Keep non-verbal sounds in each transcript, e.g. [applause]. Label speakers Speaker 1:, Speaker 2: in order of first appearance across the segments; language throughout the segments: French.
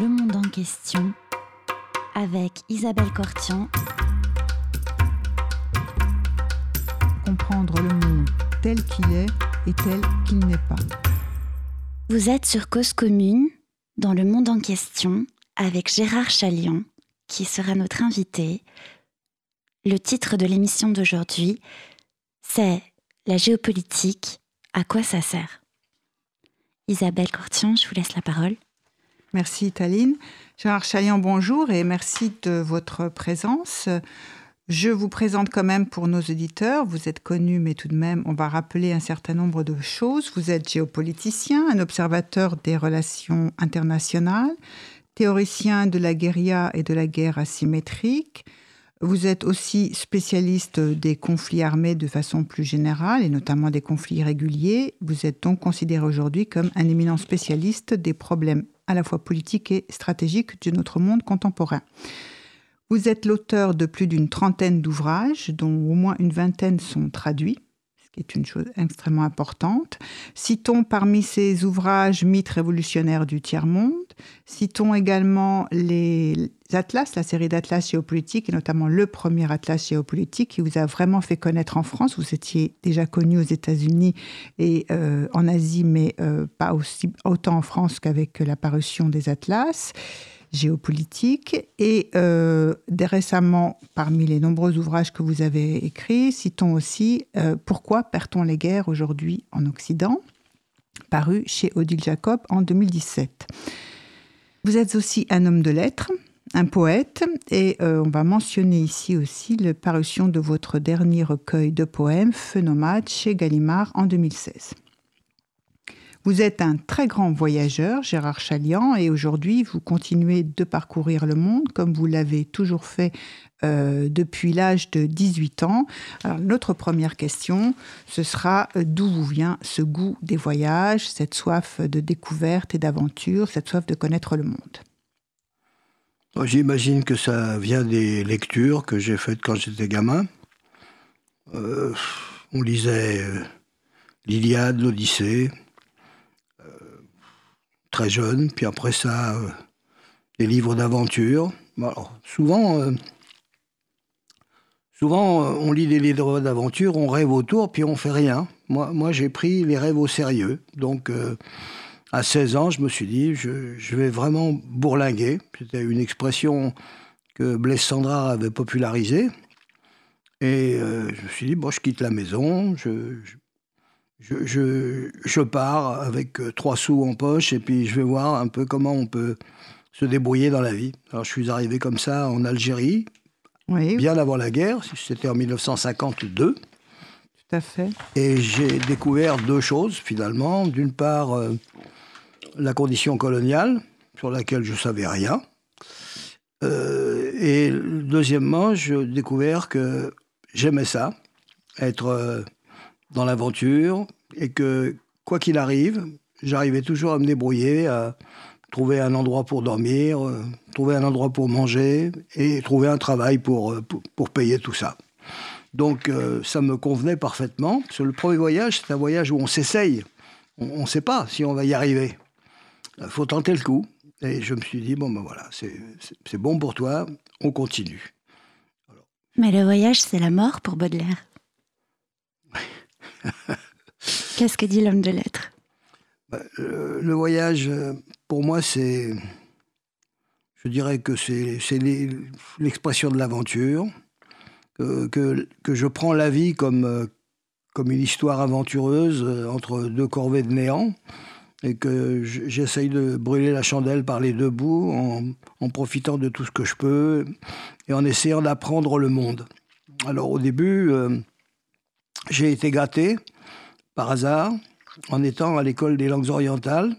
Speaker 1: Le Monde en question avec Isabelle Cortian.
Speaker 2: Comprendre le monde tel qu'il est et tel qu'il n'est pas.
Speaker 1: Vous êtes sur Cause Commune, dans Le Monde en question, avec Gérard Chalian, qui sera notre invité. Le titre de l'émission d'aujourd'hui, c'est La géopolitique, à quoi ça sert? Isabelle Cortian, je vous laisse la parole.
Speaker 2: Merci Taline. Gérard Chalian, bonjour et merci de votre présence. Je vous présente quand même pour nos auditeurs, vous êtes connu, mais tout de même, on va rappeler un certain nombre de choses. Vous êtes géopoliticien, un observateur des relations internationales, théoricien de la guérilla et de la guerre asymétrique. Vous êtes aussi spécialiste des conflits armés de façon plus générale, et notamment des conflits irréguliers. Vous êtes donc considéré aujourd'hui comme un éminent spécialiste des problèmes à la fois politiques et stratégiques de notre monde contemporain. Vous êtes l'auteur de plus d'une trentaine d'ouvrages, dont au moins une vingtaine sont traduits qui est une chose extrêmement importante. Citons parmi ces ouvrages Mythes révolutionnaires du tiers-monde. Citons également les atlas, la série d'atlas géopolitiques, et notamment le premier atlas géopolitique qui vous a vraiment fait connaître en France. Vous étiez déjà connu aux États-Unis et euh, en Asie, mais euh, pas aussi, autant en France qu'avec l'apparition des atlas géopolitique. Et euh, récemment, parmi les nombreux ouvrages que vous avez écrits, citons aussi euh, Pourquoi perd-on les guerres aujourd'hui en Occident paru chez Odile Jacob en 2017. Vous êtes aussi un homme de lettres, un poète, et euh, on va mentionner ici aussi la parution de votre dernier recueil de poèmes, Feu chez Gallimard en 2016. Vous êtes un très grand voyageur, Gérard Chalian, et aujourd'hui, vous continuez de parcourir le monde comme vous l'avez toujours fait euh, depuis l'âge de 18 ans. Alors, notre première question, ce sera euh, d'où vous vient ce goût des voyages, cette soif de découverte et d'aventure, cette soif de connaître le monde?
Speaker 3: J'imagine que ça vient des lectures que j'ai faites quand j'étais gamin. Euh, on lisait l'Iliade, l'Odyssée, très jeune, puis après ça, euh, des livres d'aventure. souvent, euh, souvent euh, on lit des livres d'aventure, on rêve autour, puis on fait rien. Moi, j'ai pris les rêves au sérieux. Donc, à 16 ans, je me suis dit, je, vais vraiment bourlinguer. C'était une expression que Blaise Sandrard avait popularisée. Et je me suis dit, bon, je quitte la maison, je, je, pars avec euh, trois sous en poche et puis je vais voir un peu comment on peut se débrouiller dans la vie. Alors je suis arrivé comme ça en Algérie, bien avant la guerre, c'était en 1952. Tout
Speaker 2: à fait.
Speaker 3: Et j'ai découvert deux choses finalement. D'une part, euh, la condition coloniale, sur laquelle je savais rien. Euh, et deuxièmement, j'ai découvert que j'aimais ça, être dans l'aventure et que, quoi qu'il arrive, j'arrivais toujours à me débrouiller, à trouver un endroit pour dormir, euh, trouver un endroit pour manger et trouver un travail pour, euh, pour, payer tout ça. Donc euh, ça me convenait parfaitement. Parce le premier voyage, c'est un voyage où on s'essaye. On ne sait pas si on va y arriver. Il faut tenter le coup. Et je me suis dit, bon ben voilà, c'est bon pour toi, on continue.
Speaker 1: Mais le voyage, c'est la mort pour Baudelaire. [laughs] Qu'est-ce que dit l'homme de lettres?
Speaker 3: Bah, le, voyage, euh, pour moi, c'est. Je dirais que c'est l'expression de l'aventure, que, je prends la vie comme, euh, une histoire aventureuse euh, entre deux corvées de néant, et que j'essaye de brûler la chandelle par les deux bouts en, profitant de tout ce que je peux et en essayant d'apprendre le monde. Alors au début, j'ai été gâté par hasard en étant à l'école des langues orientales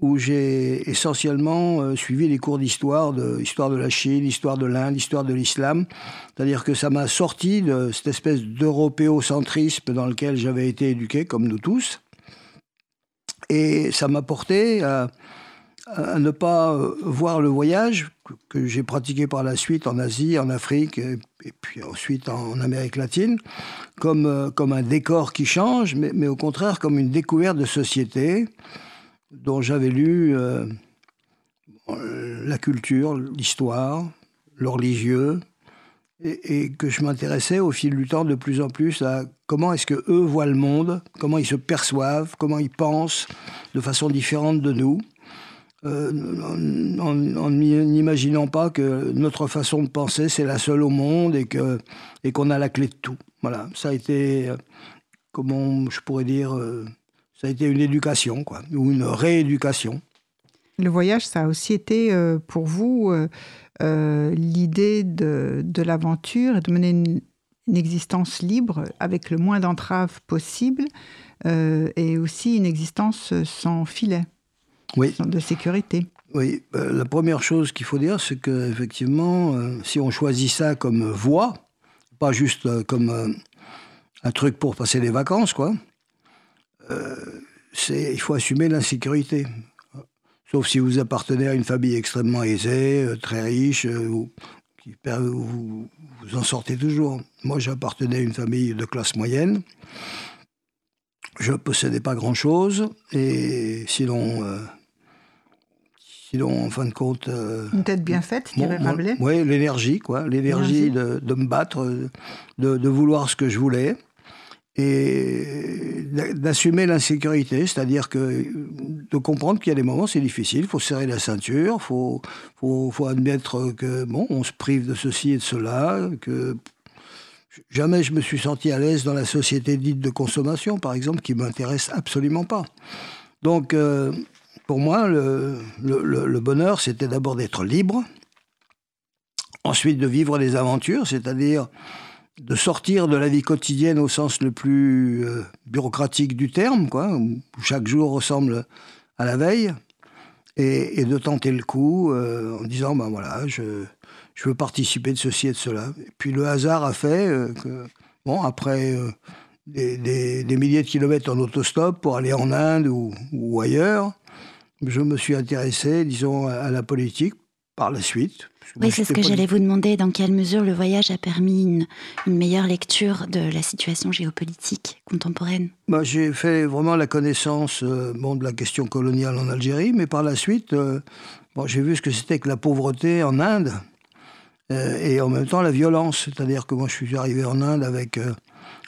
Speaker 3: où j'ai essentiellement euh, suivi les cours d'histoire, de histoire de la Chine, histoire de l'Inde, histoire de l'islam. C'est-à-dire que ça m'a sorti de cette espèce d'européocentrisme dans lequel j'avais été éduqué, comme nous tous. Et ça m'a porté à, à ne pas euh, voir le voyage que j'ai pratiqué par la suite en Asie, en Afrique et, puis ensuite en Amérique latine comme, euh, comme un décor qui change, mais, au contraire comme une découverte de société dont j'avais lu, euh, la culture, l'histoire, le religieux, et, que je m'intéressais au fil du temps de plus en plus à comment est-ce que eux voient le monde, comment ils se perçoivent, comment ils pensent de façon différente de nous, euh, en n'imaginant pas que notre façon de penser c'est la seule au monde et que et qu'on a la clé de tout. Voilà, ça a été euh, comment je pourrais dire, euh, ça a été une éducation quoi, ou une rééducation.
Speaker 2: Le voyage, ça a aussi été pour vous l'idée de, de l'aventure et de mener une, existence libre avec le moins d'entraves possible et aussi une existence sans filet
Speaker 3: oui.
Speaker 2: de sécurité.
Speaker 3: Oui, bah, la première chose qu'il faut dire, c'est qu'effectivement, euh, si on choisit ça comme voie, pas juste comme un truc pour passer les vacances, quoi, c'est il faut assumer l'insécurité. Sauf si vous appartenez à une famille extrêmement aisée, euh, très riche, euh, ou, qui, vous, vous en sortez toujours. Moi, j'appartenais à une famille de classe moyenne. Je ne possédais pas grand-chose. Et sinon, euh, sinon, en fin de compte...
Speaker 2: une tête bien faite, dirait Rabelais
Speaker 3: Oui, l'énergie, quoi. L'énergie de, de, me battre, de, de vouloir ce que je voulais et d'assumer l'insécurité, c'est-à-dire que de comprendre qu'il y a des moments c'est difficile, il faut serrer la ceinture, il faut, faut, faut, admettre que bon, on se prive de ceci et de cela, que jamais je me suis senti à l'aise dans la société dite de consommation, par exemple, qui m'intéresse absolument pas. Donc, euh, pour moi, le, bonheur, c'était d'abord d'être libre, ensuite de vivre des aventures, c'est-à-dire de sortir de la vie quotidienne au sens le plus euh, bureaucratique du terme, quoi, où chaque jour ressemble à la veille, et, de tenter le coup euh, en disant ben voilà, je, veux participer de ceci et de cela. Puis le hasard a fait euh, que, bon, après des, milliers de kilomètres en autostop pour aller en Inde ou ailleurs, je me suis intéressé, disons, à la politique par la suite.
Speaker 1: Oui, c'est ce que j'allais vous demander. Dans quelle mesure le voyage a permis une, meilleure lecture de la situation géopolitique contemporaine?
Speaker 3: Bah, J'ai fait vraiment la connaissance euh, bon, de la question coloniale en Algérie, mais par la suite, euh, bon, j'ai vu ce que c'était que la pauvreté en Inde euh, et en même temps la violence. C'est-à-dire que moi, je suis arrivé en Inde avec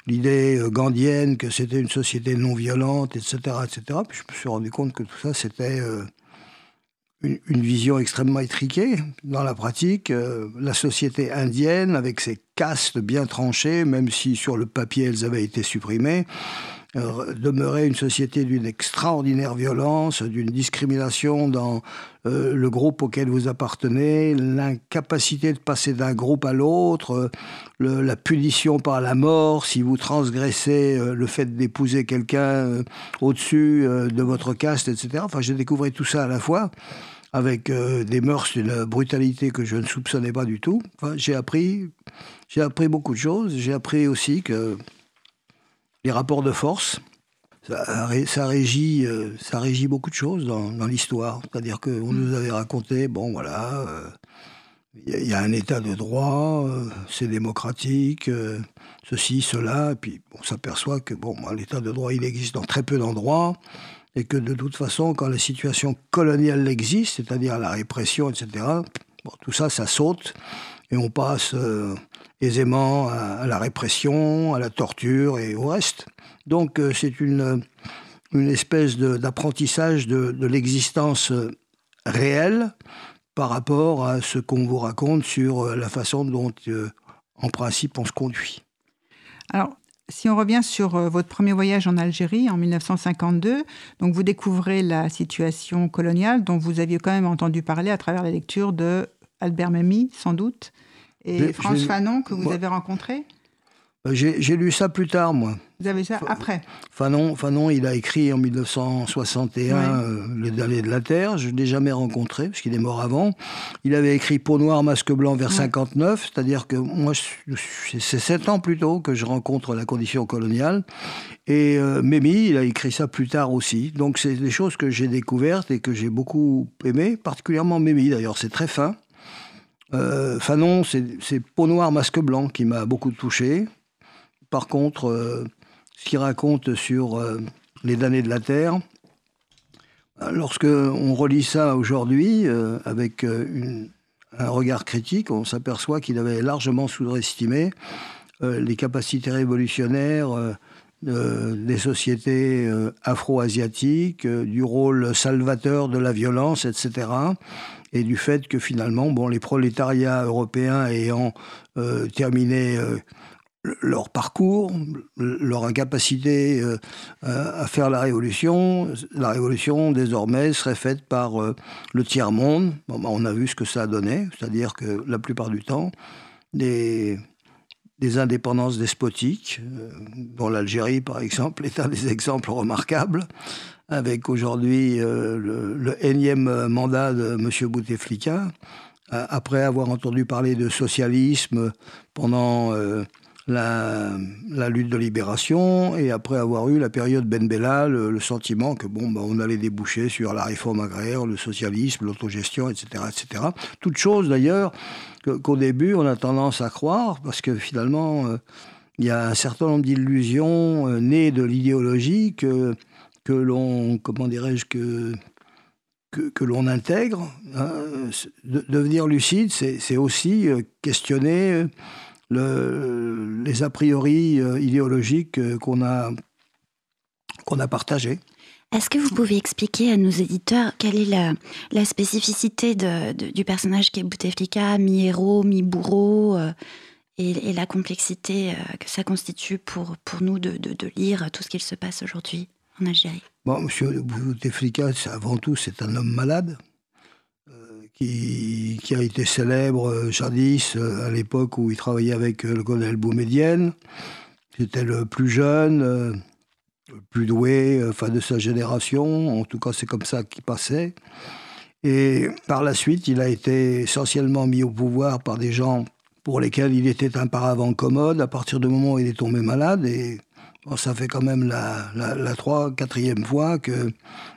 Speaker 3: l'idée gandhienne que c'était une société non violente, etc., etc. Puis je me suis rendu compte que tout ça, c'était une, vision extrêmement étriquée dans la pratique. Euh, la société indienne, avec ses castes bien tranchées, même si sur le papier elles avaient été supprimées, euh, demeurait une société d'une extraordinaire violence, d'une discrimination dans euh, le groupe auquel vous appartenez, l'incapacité de passer d'un groupe à l'autre, la punition par la mort si vous transgressez le fait d'épouser quelqu'un au-dessus de votre caste, etc. Enfin, j'ai découvert tout ça à la fois avec euh, des mœurs une brutalité que je ne soupçonnais pas du tout. Enfin, j'ai appris, j'ai appris beaucoup de choses. J'ai appris aussi que les rapports de force, ça, ça régit, euh, ça régit beaucoup de choses dans, dans l'histoire. C'est-à-dire qu'on nous avait raconté, bon voilà, il euh, y, a un état de droit, c'est démocratique, ceci, cela, et puis on s'aperçoit que bon, l'état de droit, il existe dans très peu d'endroits et que de toute façon, quand la situation coloniale existe, c'est-à-dire la répression, etc., tout ça, ça saute, et on passe euh, aisément à, la répression, à la torture et au reste. Donc euh, c'est une, une espèce d'apprentissage de, l'existence euh, réelle par rapport à ce qu'on vous raconte sur la façon dont, en principe, on se conduit.
Speaker 2: Alors, si on revient sur euh, votre premier voyage en Algérie en 1952, donc vous découvrez la situation coloniale dont vous aviez quand même entendu parler à travers la lecture de Albert Memmi, sans doute, et France Fanon que vous avez rencontré
Speaker 3: euh, J'ai lu ça plus tard, moi.
Speaker 2: Vous avez ça après
Speaker 3: Fanon, Fanon, il a écrit en 1961 euh, Le de la Terre. Je ne l'ai jamais rencontré, parce qu'il est mort avant. Il avait écrit Peau noire, masque blanc vers 59. C'est-à-dire que moi, c'est sept ans plus tôt que je rencontre la condition coloniale. Et euh, Mémi, il a écrit ça plus tard aussi. Donc c'est des choses que j'ai découvertes et que j'ai beaucoup aimé, particulièrement Mémi d'ailleurs. C'est très fin. Euh, Fanon, c'est Peau noire, masque blanc qui m'a beaucoup touché. Par contre, ce qu'il raconte sur euh, les damnés de la Terre, Lorsque on relit ça aujourd'hui avec un regard critique, on s'aperçoit qu'il avait largement sous-estimé les capacités révolutionnaires des sociétés afro-asiatiques, du rôle salvateur de la violence, etc et du fait que finalement, bon, les prolétariats européens ayant euh, terminé euh, leur parcours, leur incapacité euh, à faire la révolution, la révolution désormais serait faite par le tiers-monde. Bah, on a vu ce que ça a donné, c'est-à-dire que la plupart du temps, des, des indépendances despotiques, dont l'Algérie par exemple [laughs] est un des exemples remarquables, avec aujourd'hui euh, le, énième mandat de M. Bouteflika, euh, après avoir entendu parler de socialisme pendant euh, la, lutte de libération et après avoir eu la période Ben Bella, le, sentiment que bon, bah, on allait déboucher sur la réforme agraire, le socialisme, l'autogestion, etc., etc. Toutes choses d'ailleurs qu'au début on a tendance à croire parce que finalement il y a un certain nombre d'illusions nées de l'idéologie que que l'on, comment dirais-je, que, que, l'on intègre. Hein. devenir lucide, c'est aussi euh, questionner le, les a priori euh, idéologiques euh, qu'on a, qu'on a partagés.
Speaker 1: Est-ce que vous pouvez expliquer à nos éditeurs quelle est la, la spécificité de, du personnage qui est Bouteflika, mi-héros, mi-bourreau, et, la complexité que ça constitue pour, pour nous de, de, lire tout ce qu'il se passe aujourd'hui en Algérie?
Speaker 3: Bon, Monsieur Bouteflika, avant tout, c'est un homme malade euh, qui, a été célèbre euh, jadis, euh, à l'époque où il travaillait avec le colonel Boumedienne. C'était le plus jeune, le plus doué enfin, de sa génération. En tout cas, c'est comme ça qu'il passait. Et par la suite, il a été essentiellement mis au pouvoir par des gens pour lesquels il était un paravent commode à partir du moment où il est tombé malade. Et ça fait quand même la, la, quatrième fois que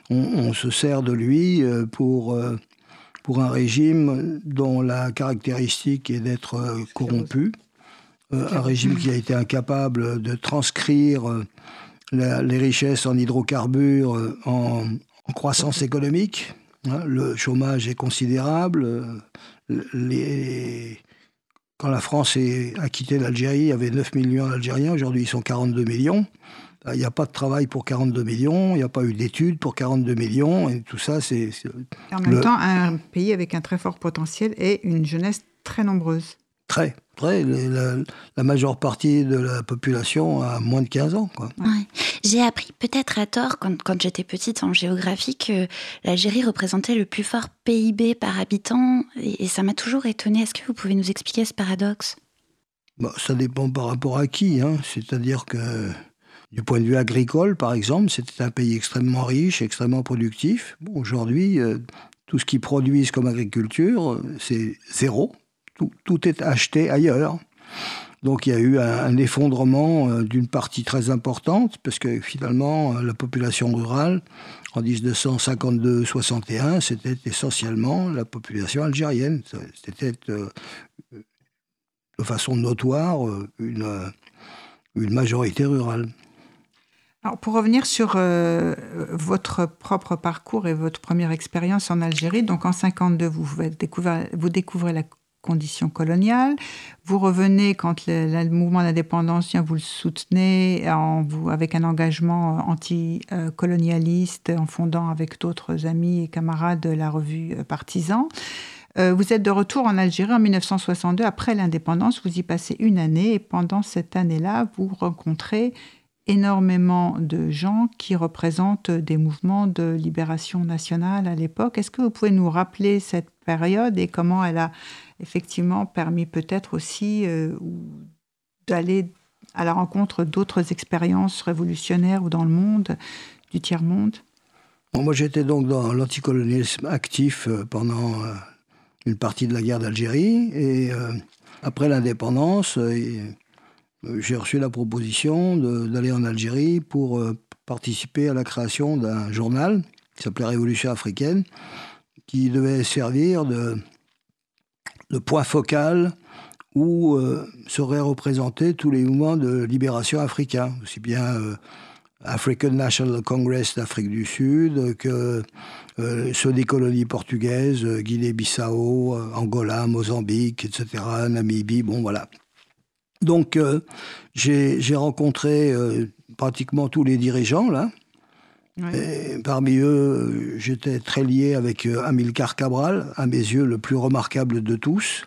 Speaker 3: on, se sert de lui euh, pour, euh, pour un régime dont la caractéristique est d'être euh, corrompu, un régime qui a été incapable de transcrire les richesses en hydrocarbures en, croissance économique. Hein. le chômage est considérable. Les, quand la France a quitté l'Algérie, il y avait 9 millions d'Algériens. Aujourd'hui, ils sont 42 millions. Il n'y a pas de travail pour 42 millions, il n'y a pas eu d'études pour 42 millions, et tout ça, c'est...
Speaker 2: En même temps, un pays avec un très fort potentiel et une jeunesse très nombreuse.
Speaker 3: Très, très. La, majeure partie de la population a moins de 15 ans. Quoi.
Speaker 1: J'ai appris peut-être à tort quand, quand j'étais petite en géographie que l'Algérie représentait le plus fort PIB par habitant et, ça m'a toujours étonné. Est-ce que vous pouvez nous expliquer ce paradoxe?
Speaker 3: Bah, Ça dépend par rapport à qui. Hein. C'est-à-dire que du point de vue agricole, par exemple, c'était un pays extrêmement riche, extrêmement productif. Aujourd'hui, euh, tout ce qu'ils produisent comme agriculture, c'est zéro tout, est acheté ailleurs. Donc il y a eu un, effondrement euh, d'une partie très importante, parce que finalement, euh, la population rurale, en 1952-61, c'était essentiellement la population algérienne. C'était euh, de façon notoire une, une majorité rurale.
Speaker 2: Alors pour revenir sur votre propre parcours et votre première expérience en Algérie, donc en 52, vous, découvrez, vous découvrez la conditions coloniales. Vous revenez quand le, mouvement d'indépendance vient, vous le soutenez avec un engagement anti-colonialiste en fondant avec d'autres amis et camarades la revue euh, Partisan. Euh, vous êtes de retour en Algérie en 1962 après l'indépendance. Vous y passez une année et pendant cette année-là, vous rencontrez énormément de gens qui représentent des mouvements de libération nationale à l'époque. Est-ce que vous pouvez nous rappeler cette période et comment elle a effectivement permis peut-être aussi euh, d'aller à la rencontre d'autres expériences révolutionnaires ou dans le monde, du tiers-monde?
Speaker 3: Moi j'étais donc dans l'anticolonialisme actif euh, pendant euh, une partie de la guerre d'Algérie et après l'indépendance, j'ai reçu la proposition d'aller en Algérie pour participer à la création d'un journal qui s'appelait Révolution africaine, qui devait servir de, point focal où euh, seraient représentés tous les mouvements de libération africains, aussi bien euh, African National Congress d'Afrique du Sud, que euh, ceux des colonies portugaises, Guinée-Bissau, Angola, Mozambique, etc., Namibie, bon voilà. Donc j'ai rencontré pratiquement tous les dirigeants là. Et parmi eux, j'étais très lié avec Amilcar Cabral, à mes yeux le plus remarquable de tous.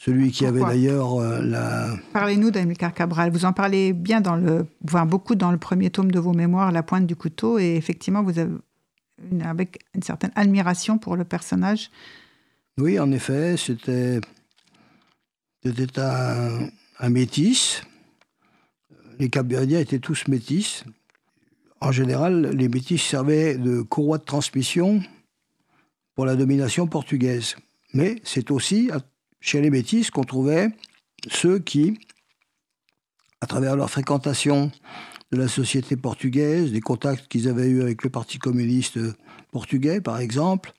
Speaker 3: Celui qui avait d'ailleurs euh, la.
Speaker 2: Parlez-nous d'Amilcar Cabral. Vous en parlez bien dans le, enfin, beaucoup dans le premier tome de vos mémoires, La pointe du couteau, et effectivement, vous avez une, avec une certaine admiration pour le personnage.
Speaker 3: Oui, en effet, c'était c'était un, un métis. Les Capverdiens étaient tous métis. En général, les métis servaient de courroie de transmission pour la domination portugaise. Mais c'est aussi chez les métis qu'on trouvait ceux qui, à travers leur fréquentation de la société portugaise, des contacts qu'ils avaient eus avec le Parti communiste portugais, par exemple,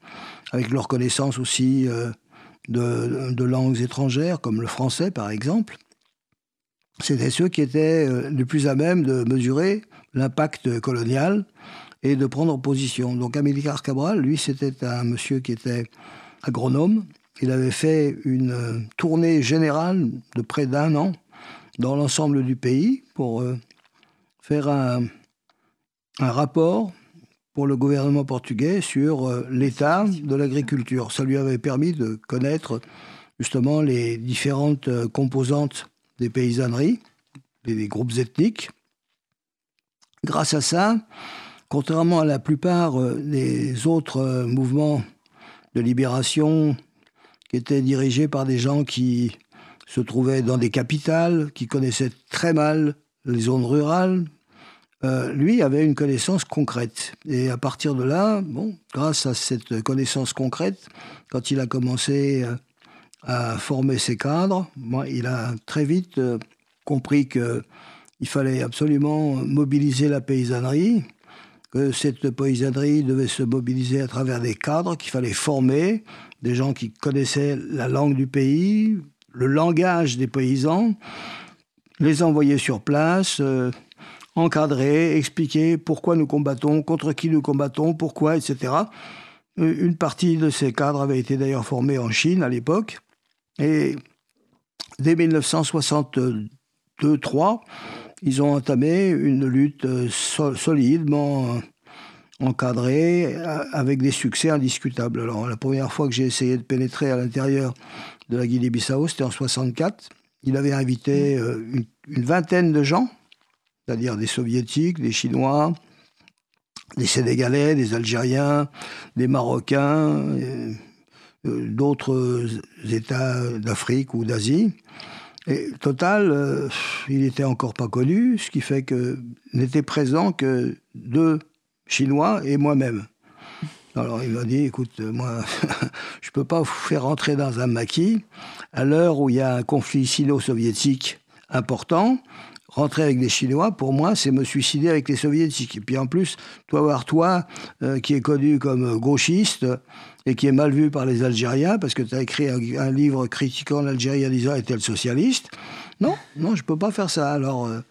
Speaker 3: avec leur connaissance aussi euh, de, langues étrangères, comme le français, par exemple, c'était ceux qui étaient euh, les plus à même de mesurer l'impact colonial et de prendre position. Donc Amilcar Cabral, lui, c'était un monsieur qui était agronome, il avait fait une euh, tournée générale de près d'un an dans l'ensemble du pays pour euh, faire un, rapport pour le gouvernement portugais sur l'état de l'agriculture. Ça lui avait permis de connaître justement les différentes composantes des paysanneries, des groupes ethniques. Grâce à ça, contrairement à la plupart des autres mouvements de libération qui était dirigé par des gens qui se trouvaient dans des capitales, qui connaissaient très mal les zones rurales. Euh, lui avait une connaissance concrète. Et à partir de là, bon, grâce à cette connaissance concrète, quand il a commencé euh, à former ses cadres, moi, il a très vite euh, compris qu'il fallait absolument mobiliser la paysannerie, que cette paysannerie devait se mobiliser à travers des cadres qu'il fallait former, des gens qui connaissaient la langue du pays, le langage des paysans, les envoyer sur place, euh, encadrer, expliquer pourquoi nous combattons, contre qui nous combattons, pourquoi, etc. Euh, une partie de ces cadres avait été d'ailleurs formée en Chine à l'époque. Et dès 1962-3, ils ont entamé une lutte euh, solidement encadré euh, avec des succès indiscutables. Alors la première fois que j'ai essayé de pénétrer à l'intérieur de la Guinée-Bissau, c'était en 64. Il avait invité euh, une, vingtaine de gens, c'est-à-dire des soviétiques, des chinois, des sénégalais, des algériens, des marocains, d'autres États d'Afrique ou d'Asie. Et total, il n'était encore pas connu, ce qui fait que n'étaient présents que deux chinois et moi-même. Alors il m'a dit, écoute, moi, [laughs] je ne peux pas vous faire entrer dans un maquis à l'heure où il y a un conflit sino-soviétique important. Rentrer avec des Chinois, pour moi, c'est me suicider avec les Soviétiques. Et puis en plus, toi voir toi, euh, qui est connu comme gauchiste et qui est mal vu par les Algériens, parce que tu as écrit un, livre critiquant l'Algérie en disant était le socialiste, non, non, je peux pas faire ça. Alors, euh,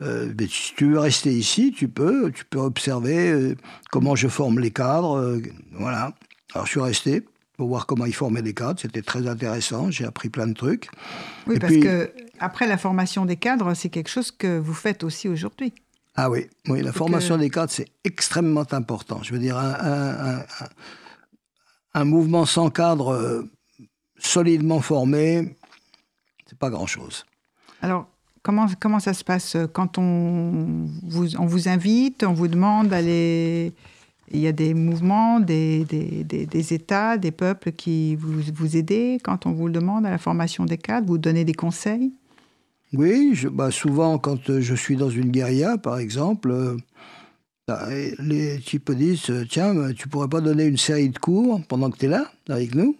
Speaker 3: euh, si tu veux rester ici, tu peux. Tu peux observer comment je forme les cadres. voilà. Alors, je suis resté pour voir comment ils formaient les cadres. C'était très intéressant. J'ai appris plein de trucs.
Speaker 2: Oui, parce que après la formation des cadres, c'est quelque chose que vous faites aussi aujourd'hui.
Speaker 3: Ah oui, oui, la formation des cadres, c'est extrêmement important. Je veux dire, un, un mouvement sans cadre solidement formé, c'est pas grand-chose.
Speaker 2: Alors, comment, comment ça se passe euh, quand on vous, on vous invite, on vous demande d'aller... Il y a des mouvements, des, États, des peuples qui vous, vous aident quand on vous le demande à la formation des cadres, vous donnez des conseils?
Speaker 3: Oui, bah souvent quand euh, je suis dans une guérilla, par exemple, euh, bah, les types disent Tiens, bah, tu pourrais pas donner une série de cours pendant que tu es là, avec nous,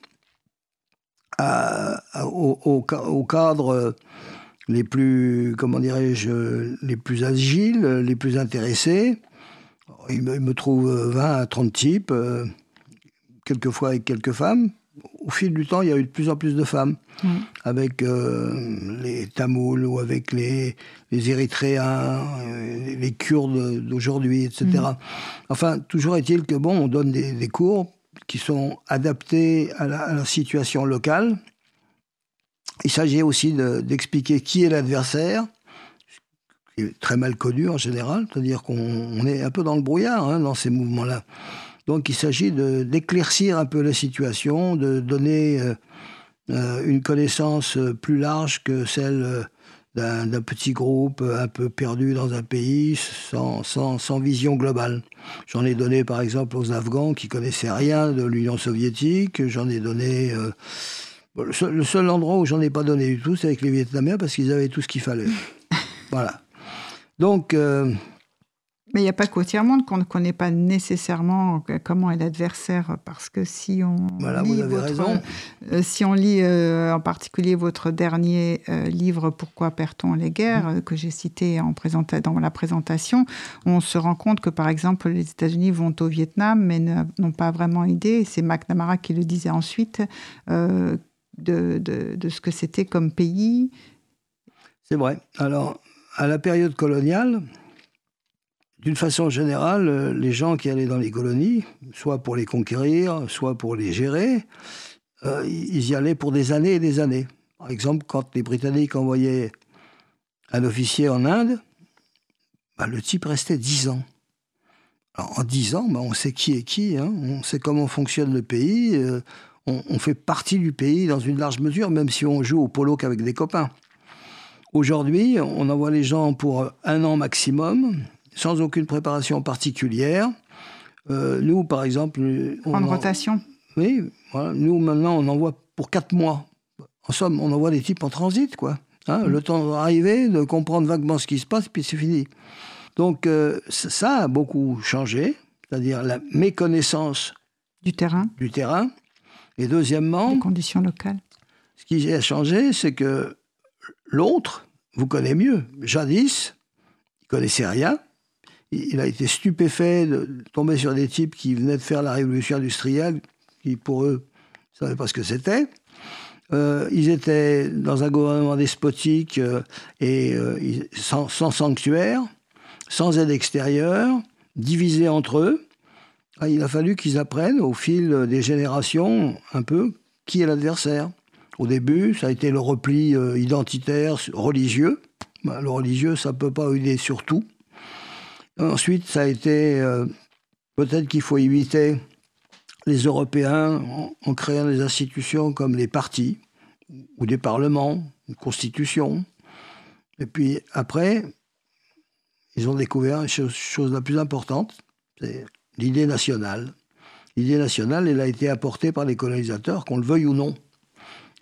Speaker 3: au, au, au, cadre les plus, comment dirais-je, les plus agiles, les plus intéressés. Il me, trouve 20 à 30 types, euh, quelquefois avec quelques femmes, au fil du temps, il y a eu de plus en plus de femmes, avec les Tamouls ou avec les, les Érythréens, les Kurdes d'aujourd'hui, etc. Enfin, toujours est-il que bon, on donne des, cours qui sont adaptés à la situation locale. Il s'agit aussi d'expliquer qui est l'adversaire, très mal connu en général, c'est-à-dire qu'on est un peu dans le brouillard hein, dans ces mouvements-là. Donc il s'agit d'éclaircir un peu la situation, de donner euh, euh, une connaissance plus large que celle euh, d'un petit groupe un peu perdu dans un pays sans vision globale. J'en ai donné par exemple aux Afghans qui connaissaient rien de l'Union soviétique, j'en ai donné le, seul, endroit où j'en ai pas donné du tout, c'est avec les Vietnamiens parce qu'ils avaient tout ce qu'il fallait. voilà. Donc. Euh,
Speaker 2: mais il n'y a pas qu'au tiers-monde qu'on ne connaît pas nécessairement comment est l'adversaire, parce que si on lit, votre, euh, si on lit euh, en particulier votre dernier livre Pourquoi perd-on les guerres, mm. que j'ai cité en dans la présentation, on se rend compte que par exemple les États-Unis vont au Vietnam, mais n'ont pas vraiment idée, c'est McNamara qui le disait ensuite, de, ce que c'était comme pays
Speaker 3: C'est vrai. Alors, à la période coloniale, d'une façon générale, euh, les gens qui allaient dans les colonies, soit pour les conquérir, soit pour les gérer, euh, ils y allaient pour des années et des années. Par exemple, quand les Britanniques envoyaient un officier en Inde, bah, le type restait dix ans. En dix ans, bah, on sait qui est qui, hein. on sait comment fonctionne le pays, euh, on, fait partie du pays dans une large mesure, même si on joue au polo qu'avec des copains. Aujourd'hui, on envoie les gens pour un an maximum, sans aucune préparation particulière. Euh, nous, par exemple...
Speaker 2: On en rotation
Speaker 3: Oui, nous, maintenant, on envoie pour quatre mois. En somme, on envoie des types en transit, quoi. Hein, le temps d'arriver, de comprendre vaguement ce qui se passe, puis c'est fini. Donc, euh, ça a beaucoup changé, c'est-à-dire la méconnaissance
Speaker 2: du terrain.
Speaker 3: Du terrain. Et deuxièmement...
Speaker 2: Les conditions locales.
Speaker 3: Ce qui a changé, c'est que l'autre vous connaît mieux. Jadis, il connaissait rien. Il a été stupéfait de tomber sur des types qui venaient de faire la révolution industrielle, qui pour eux ne savaient pas ce que c'était. Euh, ils étaient dans un gouvernement despotique euh, et euh, sans, sanctuaire, sans aide extérieure, divisés entre eux. Ah, il a fallu qu'ils apprennent au fil des générations un peu qui est l'adversaire. Au début, ça a été le repli euh, identitaire, religieux. Bah, le religieux, ça ne peut pas aider sur tout. Ensuite, ça a été euh, peut-être qu'il faut éviter les Européens en, créant des institutions comme les partis ou des parlements, une constitution. Et puis après, ils ont découvert une chose, chose la plus importante, c'est l'idée nationale. L'idée nationale, elle a été apportée par les colonisateurs, qu'on le veuille ou non.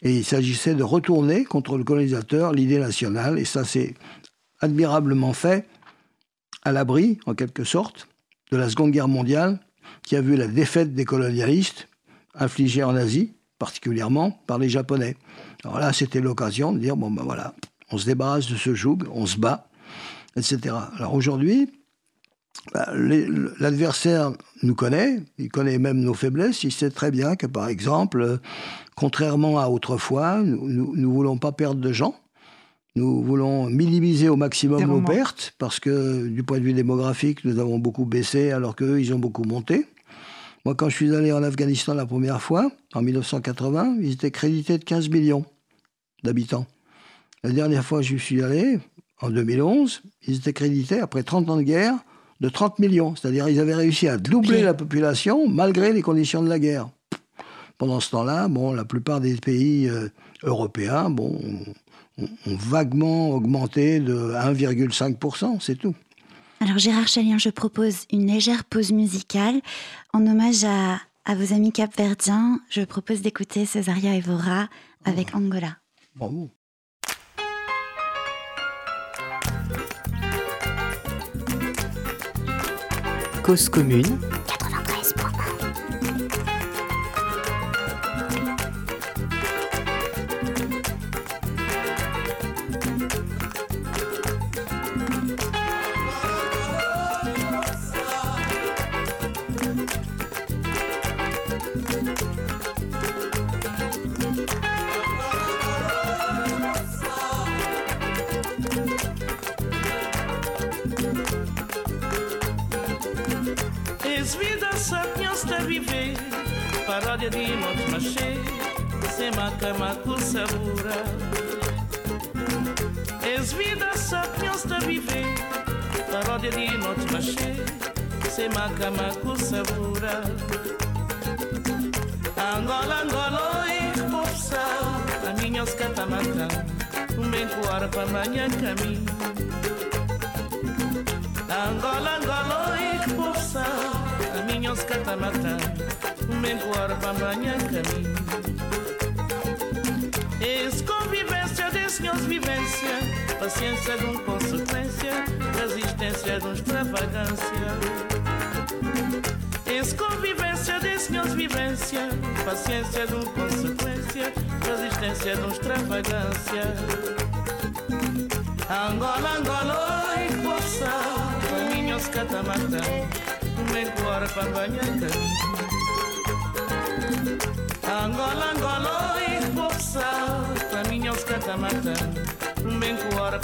Speaker 3: Et il s'agissait de retourner contre le colonisateur l'idée nationale, et ça c'est admirablement fait, à l'abri, en quelque sorte, de la Seconde Guerre mondiale, qui a vu la défaite des colonialistes, infligée en Asie, particulièrement par les Japonais. Alors là, c'était l'occasion de dire, bon ben voilà, on se débarrasse de ce joug, on se bat, etc. Alors aujourd'hui, bah, l'adversaire nous connaît, il connaît même nos faiblesses, il sait très bien que, par exemple, contrairement à autrefois, nous ne voulons pas perdre de gens, nous voulons minimiser au maximum nos pertes, parce que du point de vue démographique, nous avons beaucoup baissé, alors qu'eux, ils ont beaucoup monté. Moi, quand je suis allé en Afghanistan la première fois, en 1980, ils étaient crédités de 15 millions d'habitants. La dernière fois que je suis allé, en 2011, ils étaient crédités, après 30 ans de guerre, de 30 millions. C'est-à-dire ils avaient réussi à doubler la population malgré les conditions de la guerre. Pendant ce temps-là, bon, la plupart des pays euh, européens bon, ont, vaguement augmenté de 1,5%, c'est tout.
Speaker 1: Alors Gérard Chalien, je propose une légère pause musicale en hommage à, à vos amis capverdiens. Je propose d'écouter Cesaria Evora avec Angola.
Speaker 3: Bravo.
Speaker 4: Cause commune
Speaker 5: paródia de noite machê, sem macama com sabura. És vida só que eu está a viver, paródia de noite machê, sem macama com sabura. Angola, Angola, oi, popsa, a minha os catamatã, um bem para amanhã caminho. Angola, Angola, oi, popsa, a minha os catamatã, bem coara para amanhã caminho. Es convivência de senhores vivência, paciência de um consequência, resistência de um extravagância. Es convivência de senhores vivência, paciência de um consequência, resistência de um extravagância. Angola, Angola, oi, força, caminhos catamatã, el cuerpo bañante Angola, Angola e força Caminha os catamata Bem cuora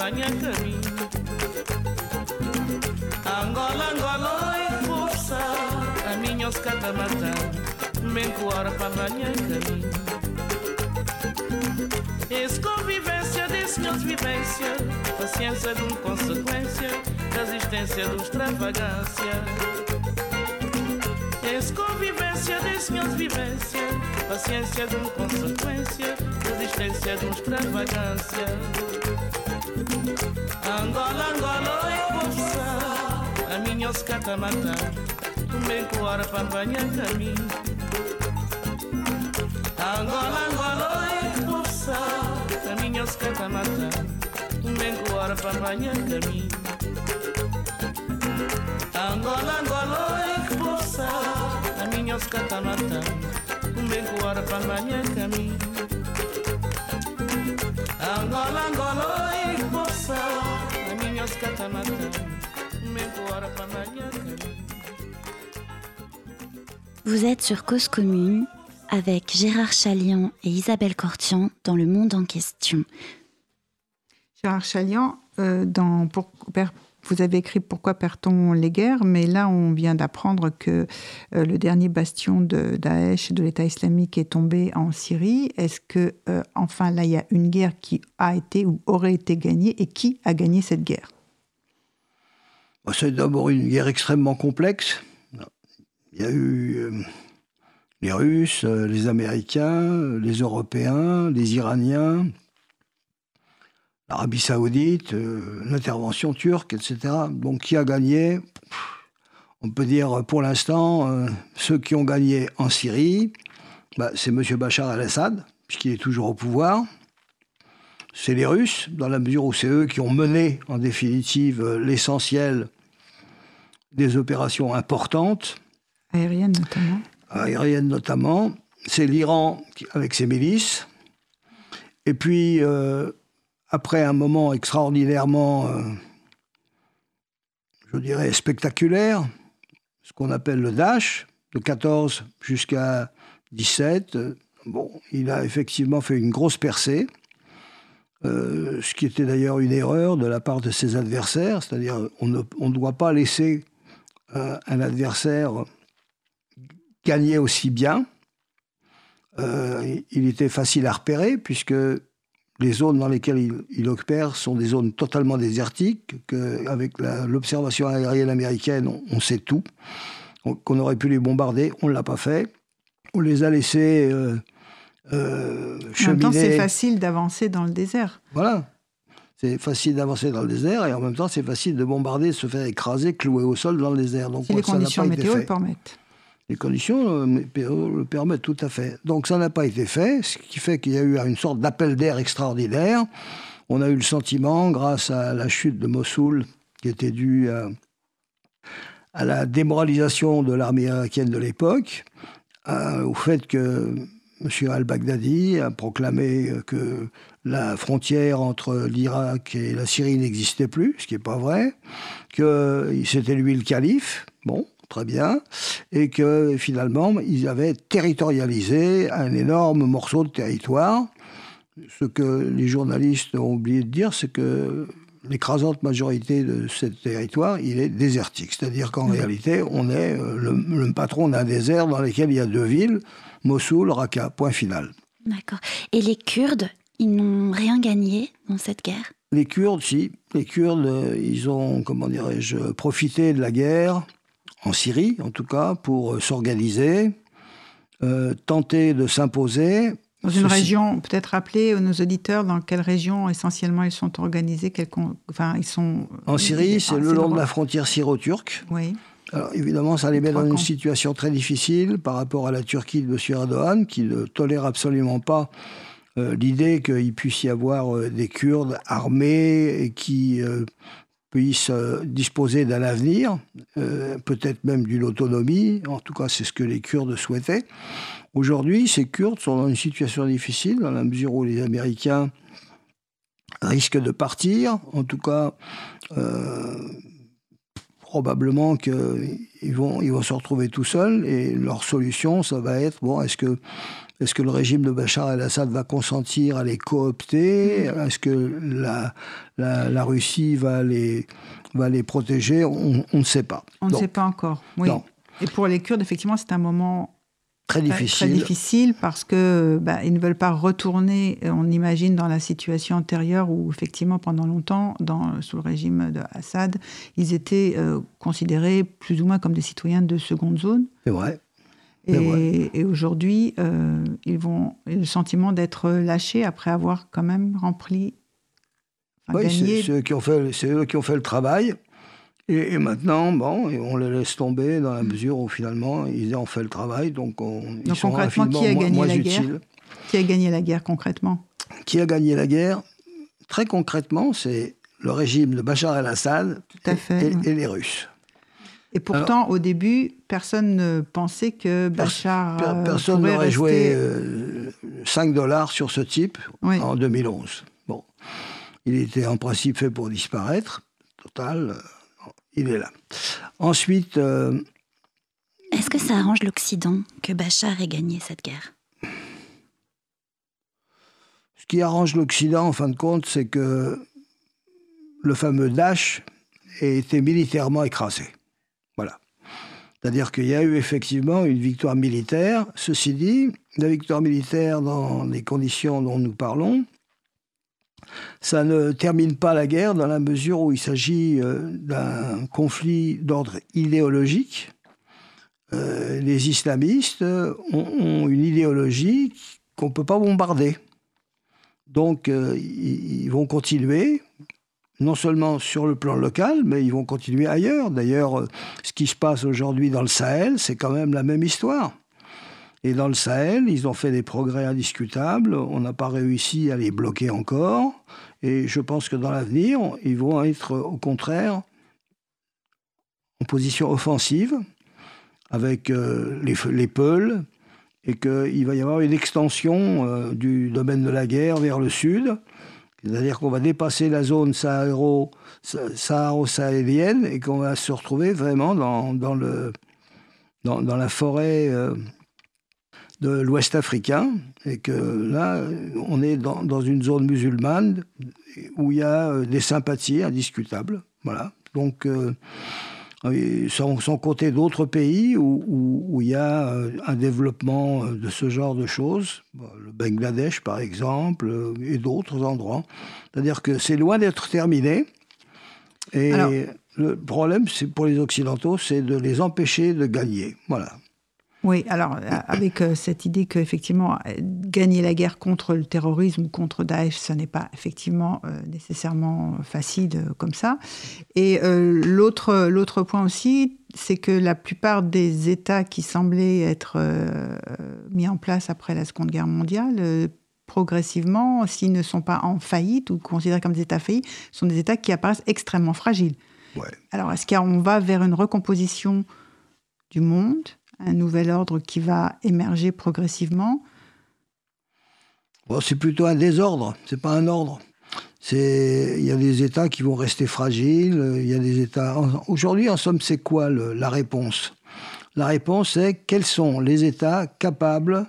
Speaker 5: Angola mingi força a minha kaka mata menkuora pa banyaki caminho. Es convivência das vivência paciência de uma consequência da existência do extravagância. Es convivência das minhas paciência de uma consequência da existência de uma extravagância. Angola, Angola, eu vou buscar a minha oscata matar. Também com hora para banhar caminho. Angola, Angola, eu vou buscar a minha oscata matar. Também com hora para banhar caminho. Angola, Angola, eu vou buscar a minha oscata matar. Também com hora para banhar caminho. Angola, Angola, eu
Speaker 1: Vous êtes sur Cause Commune avec Gérard Chalian et Isabelle Cortian dans Le Monde en question.
Speaker 2: Gérard Chalian, euh, dans pour, vous avez écrit Pourquoi perd-on les guerres Mais là, on vient d'apprendre que euh, le dernier bastion de Daesh, de l'État islamique, est tombé en Syrie. Est-ce que, euh, enfin, là, il y a une guerre qui a été ou aurait été gagnée Et qui a gagné cette guerre?
Speaker 3: Bon, C'est d'abord une guerre extrêmement complexe. Il y a eu euh, les Russes, les Américains, les Européens, les Iraniens, l'Arabie Saoudite, euh, l'intervention turque, etc. Donc qui a gagné? Pff, On peut dire pour l'instant, euh, ceux qui ont gagné en Syrie, bah, c'est M. Bachar el-Assad, puisqu'il est toujours au pouvoir. C'est les Russes, dans la mesure où c'est eux qui ont mené en définitive l'essentiel des opérations importantes,
Speaker 2: Aérienne notamment.
Speaker 3: aériennes notamment. C'est l'Iran avec ses milices. Et puis, euh, après un moment extraordinairement, euh, je dirais, spectaculaire, ce qu'on appelle le Daesh, de 14 jusqu'à 17, euh, bon, il a effectivement fait une grosse percée. Euh, ce qui était d'ailleurs une erreur de la part de ses adversaires, c'est-à-dire on ne doit pas laisser un adversaire gagner aussi bien. Il était facile à repérer puisque les zones dans lesquelles il, il opère sont des zones totalement désertiques, qu'avec l'observation aérienne américaine, on, on sait tout, On- qu'on aurait pu les bombarder, on ne l'a pas fait. On les a laissés euh, euh,
Speaker 2: En même temps, c'est
Speaker 3: cheminer.
Speaker 2: facile d'avancer dans le désert.
Speaker 3: Voilà. C'est facile d'avancer dans le désert et en même temps, c'est facile de bombarder, se faire écraser, clouer au sol dans le désert. Donc,
Speaker 2: Si les conditions météo le permettent.
Speaker 3: Les conditions le permettent tout à fait. Donc ça n'a pas été fait, ce qui fait qu'il y a eu une sorte d'appel d'air extraordinaire. On a eu le sentiment, grâce à la chute de Mossoul, qui était due à, la démoralisation de l'armée irakienne de l'époque, au fait que M. al-Baghdadi a proclamé que la frontière entre l'Irak et la Syrie n'existait plus, ce qui n'est pas vrai, que c'était lui le calife, bon, très bien, et que finalement, ils avaient territorialisé un énorme morceau de territoire. Ce que les journalistes ont oublié de dire, c'est que l'écrasante majorité de ce territoire, il est désertique. C'est-à-dire qu'en réalité, on est euh, le, le patron d'un désert dans lequel il y a deux villes, Mossoul, Raqqa, point final.
Speaker 1: D'accord. Et les Kurdes, ils n'ont rien gagné dans cette guerre?
Speaker 3: Les Kurdes, si. Les Kurdes, euh, ils ont, comment dirais-je, profité de la guerre en Syrie en tout cas, pour euh, s'organiser, euh, tenter de s'imposer.
Speaker 2: Dans une région, peut-être rappeler à nos auditeurs dans quelle région essentiellement ils sont organisés, enfin ils sont.
Speaker 3: En Syrie, c'est le long de la frontière syro-turque.
Speaker 2: Oui.
Speaker 3: Alors évidemment, ça les met dans une situation très difficile par rapport à la Turquie de M. Erdogan, qui ne tolère absolument pas euh, l'idée qu'il puisse y avoir des Kurdes armés et qui euh, disposer d'un avenir, euh, peut-être même d'une autonomie. En tout cas, c'est ce que les Kurdes souhaitaient. Aujourd'hui, ces Kurdes sont dans une situation difficile, dans la mesure où les Américains risquent de partir. En tout cas, euh, probablement qu'ils vont, ils vont se retrouver tout seuls. Et leur solution, ça va être, bon, est-ce que est-ce que le régime de Bachar el-Assad va consentir à les coopter? Est-ce que la, la, Russie va les, va les protéger? On, ne sait pas.
Speaker 2: On ne sait pas encore, oui. Et pour les Kurdes, effectivement, c'est un moment
Speaker 3: très difficile.
Speaker 2: Très difficile parce que bah, ils ne veulent pas retourner, on imagine, dans la situation antérieure où effectivement pendant longtemps, dans, sous le régime de Assad, ils étaient euh, considérés plus ou moins comme des citoyens de seconde zone.
Speaker 3: C'est vrai.
Speaker 2: Et, aujourd'hui, euh, ils vont le sentiment d'être lâchés après avoir quand même rempli.
Speaker 3: oui, c'est eux qui ont fait, c'est eux qui ont fait le travail. Et, maintenant, bon, on les laisse tomber dans la mesure où finalement ils ont fait le travail, donc on,
Speaker 2: donc concrètement, qui a gagné la guerre Qui a gagné la guerre concrètement?
Speaker 3: Qui a gagné la guerre? Très concrètement, c'est le régime de Bachar el-Assad et, les Russes.
Speaker 2: Et pourtant, au début, personne ne pensait que Bachar.
Speaker 3: Euh, personne n'aurait joué 5 euh, dollars sur ce type en 2011. Bon. Il était en principe fait pour disparaître. Total, euh, il est là. Ensuite.
Speaker 1: Est-ce que ça arrange l'Occident que Bachar ait gagné cette guerre?
Speaker 3: Ce qui arrange l'Occident, en fin de compte, c'est que le fameux Daesh ait été militairement écrasé. C'est-à-dire qu'il y a eu effectivement une victoire militaire. Ceci dit, la victoire militaire dans les conditions dont nous parlons, ça ne termine pas la guerre dans la mesure où il s'agit euh, d'un conflit d'ordre idéologique. Euh, les islamistes ont, une idéologie qu'on ne peut pas bombarder. Donc, euh, ils vont continuer non seulement sur le plan local, mais ils vont continuer ailleurs. D'ailleurs, euh, ce qui se passe aujourd'hui dans le Sahel, c'est quand même la même histoire. Et dans le Sahel, ils ont fait des progrès indiscutables. On n'a pas réussi à les bloquer encore. Et je pense que dans l'avenir, ils vont être au contraire en position offensive avec euh, les, les Peuls et qu'il va y avoir une extension euh, du domaine de la guerre vers le sud c'est-à-dire qu'on va dépasser la zone saharo-sahélienne et qu'on va se retrouver vraiment dans, la forêt euh, de l'Ouest africain. Et que là, on est dans, dans, une zone musulmane où il y a euh, des sympathies indiscutables. Voilà. Donc, euh, sans, compter d'autres pays où, il y a euh, un développement euh, de ce genre de choses, le Bangladesh par exemple, euh, et d'autres endroits. C'est-à-dire que c'est loin d'être terminé. Et le problème, c'est pour les Occidentaux, c'est de les empêcher de gagner. Voilà.
Speaker 2: Oui, alors euh, avec euh, cette idée qu'effectivement, euh, gagner la guerre contre le terrorisme ou contre Daesh, ce n'est pas effectivement nécessairement facile comme ça. Et l'autre, l'autre point aussi, c'est que la plupart des États qui semblaient être mis en place après la Seconde Guerre mondiale, progressivement, s'ils ne sont pas en faillite ou considérés comme des États faillis, sont des États qui apparaissent extrêmement fragiles. Alors, est-ce qu'on va vers une recomposition du monde, un nouvel ordre qui va émerger progressivement.
Speaker 3: C'est plutôt un désordre, c'est pas un ordre. Il y a des États qui vont rester fragiles, il y a des États... Aujourd'hui, en somme, c'est quoi la réponse? La réponse est quels sont les États capables